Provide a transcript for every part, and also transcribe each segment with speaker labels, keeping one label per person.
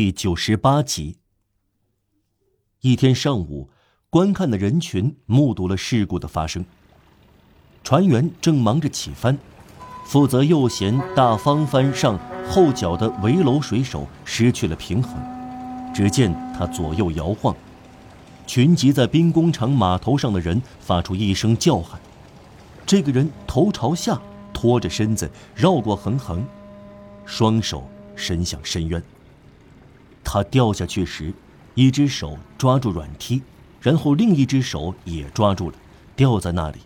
Speaker 1: 第九十八集。一天上午，观看的人群目睹了事故的发生。船员正忙着起帆，负责右舷大方帆上后脚的围楼水手失去了平衡，只见他左右摇晃。群集在兵工厂码头上的人发出一声叫喊。这个人头朝下，拖着身子绕过横横，双手伸向深渊。他掉下去时，一只手抓住软梯，然后另一只手也抓住了，掉在那里。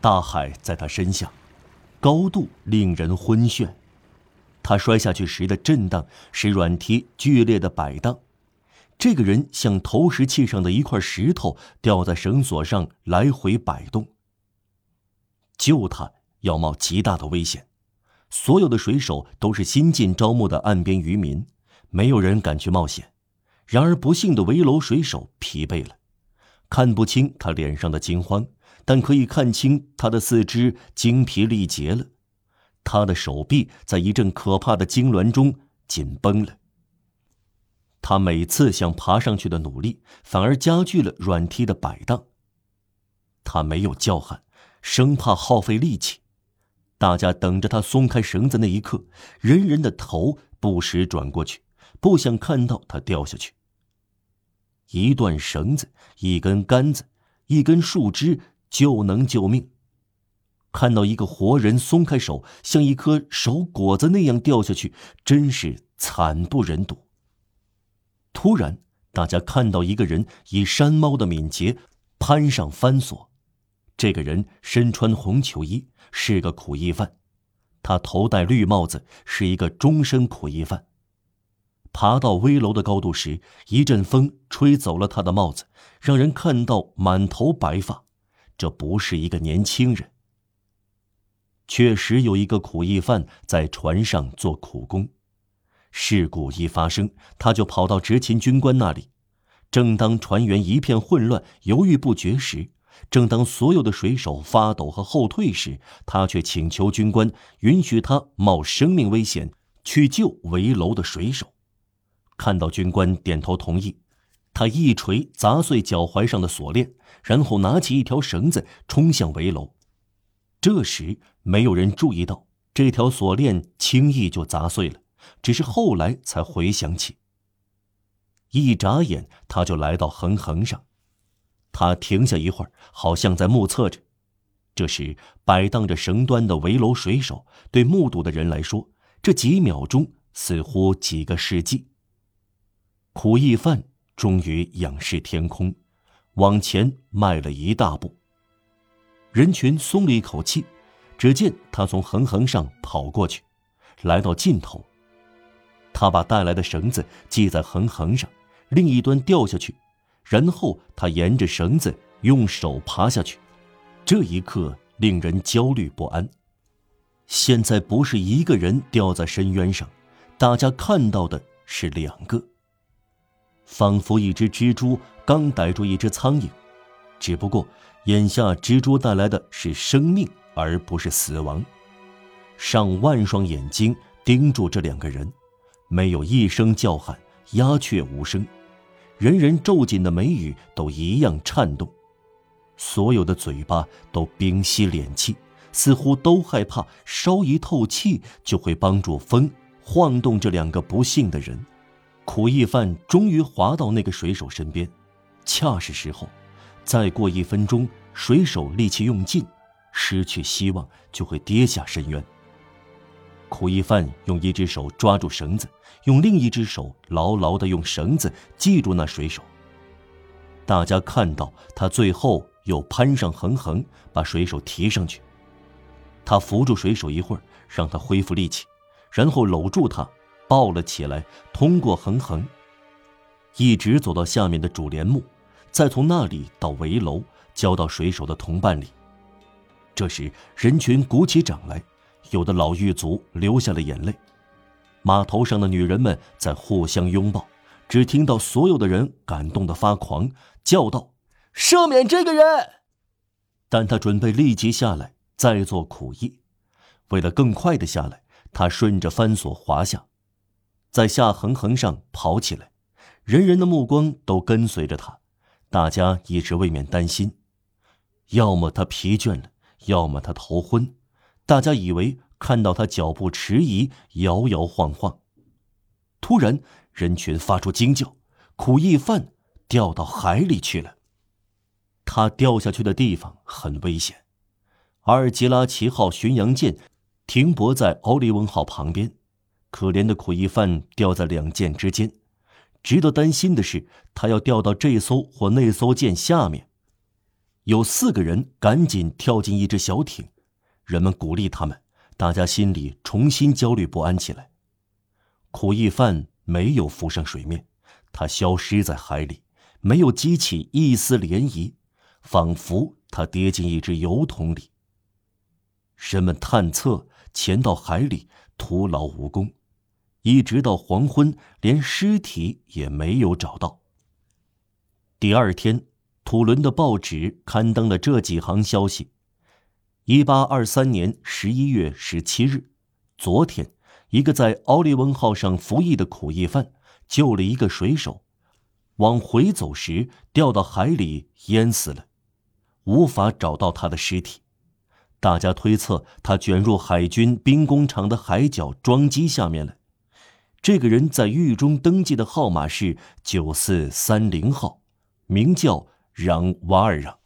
Speaker 1: 大海在他身下，高度令人昏眩。他摔下去时的震荡使软梯剧烈的摆荡。这个人像投石器上的一块石头，吊在绳索上来回摆动。救他要冒极大的危险，所有的水手都是新近招募的岸边渔民，没有人敢去冒险。然而不幸的围楼水手疲惫了，看不清他脸上的惊慌，但可以看清他的四肢精疲力竭了，他的手臂在一阵可怕的痉挛中紧绷了。他每次想爬上去的努力，反而加剧了软梯的摆荡。他没有叫喊，生怕耗费力气。大家等着他松开绳子那一刻，人人的头不时转过去，不想看到他掉下去。一段绳子，一根杆子，一根树枝就能救命。看到一个活人松开手，像一颗熟果子那样掉下去，真是惨不忍睹。突然，大家看到一个人以山猫的敏捷攀上翻索。这个人身穿红球衣，是个苦役犯。他头戴绿帽子，是一个终身苦役犯。爬到危楼的高度时，一阵风吹走了他的帽子，让人看到满头白发。这不是一个年轻人。确实有一个苦役犯在船上做苦工。事故一发生，他就跑到执勤军官那里。正当船员一片混乱、犹豫不决时，正当所有的水手发抖和后退时，他却请求军官允许他冒生命危险去救围楼的水手。看到军官点头同意，他一锤砸碎脚踝上的锁链，然后拿起一条绳子冲向围楼。这时，没有人注意到这条锁链轻易就砸碎了。只是后来才回想起。一眨眼，他就来到横横上，他停下一会儿，好像在目测着。这时，摆荡着绳端的围楼水手对目睹的人来说，这几秒钟似乎几个世纪。苦役犯终于仰视天空，往前迈了一大步。人群松了一口气，只见他从横横上跑过去，来到尽头。他把带来的绳子系在横横上，另一端掉下去，然后他沿着绳子用手爬下去。这一刻令人焦虑不安。现在不是一个人掉在深渊上，大家看到的是两个，仿佛一只蜘蛛刚逮住一只苍蝇，只不过眼下蜘蛛带来的是生命，而不是死亡。上万双眼睛盯住这两个人。没有一声叫喊，鸦雀无声，人人皱紧的眉宇都一样颤动，所有的嘴巴都屏息敛气，似乎都害怕稍一透气就会帮助风晃动这两个不幸的人。苦役犯终于滑到那个水手身边，恰是时候。再过一分钟，水手力气用尽，失去希望，就会跌下深渊。苦役犯用一只手抓住绳子，用另一只手牢牢地用绳子系住那水手。大家看到他最后又攀上横横，把水手提上去。他扶住水手一会儿，让他恢复力气，然后搂住他，抱了起来，通过横横，一直走到下面的主帘幕，再从那里到围楼，交到水手的同伴里。这时，人群鼓起掌来。有的老狱卒流下了眼泪，码头上的女人们在互相拥抱，只听到所有的人感动的发狂，叫道：“赦免这个人！”但他准备立即下来再做苦役，为了更快的下来，他顺着翻索滑下。在下横横上跑起来，人人的目光都跟随着他，大家一直未免担心，要么他疲倦了，要么他头昏，大家以为看到他脚步迟疑，摇摇晃晃。突然，人群发出惊叫，苦役犯掉到海里去了。他掉下去的地方很危险，阿尔吉拉奇号巡洋舰停泊在奥利文号旁边，可怜的苦役犯掉在两舰之间。值得担心的是，他要掉到这艘或那艘舰下面。有四个人赶紧跳进一只小艇，人们鼓励他们，大家心里重新焦虑不安起来。苦役犯没有浮上水面，他消失在海里，没有激起一丝涟漪。仿佛他跌进一只油桶里。人们探测潜到海里，徒劳无功，一直到黄昏，连尸体也没有找到。第二天，土伦的报纸刊登了这几行消息：一八二三年十一月十七日，昨天，一个在奥利文号上服役的苦役犯救了一个水手，往回走时掉到海里淹死了。无法找到他的尸体，大家推测他卷入海军兵工厂的海角装机下面了。这个人在狱中登记的号码是九四三零号，名叫让瓦尔让。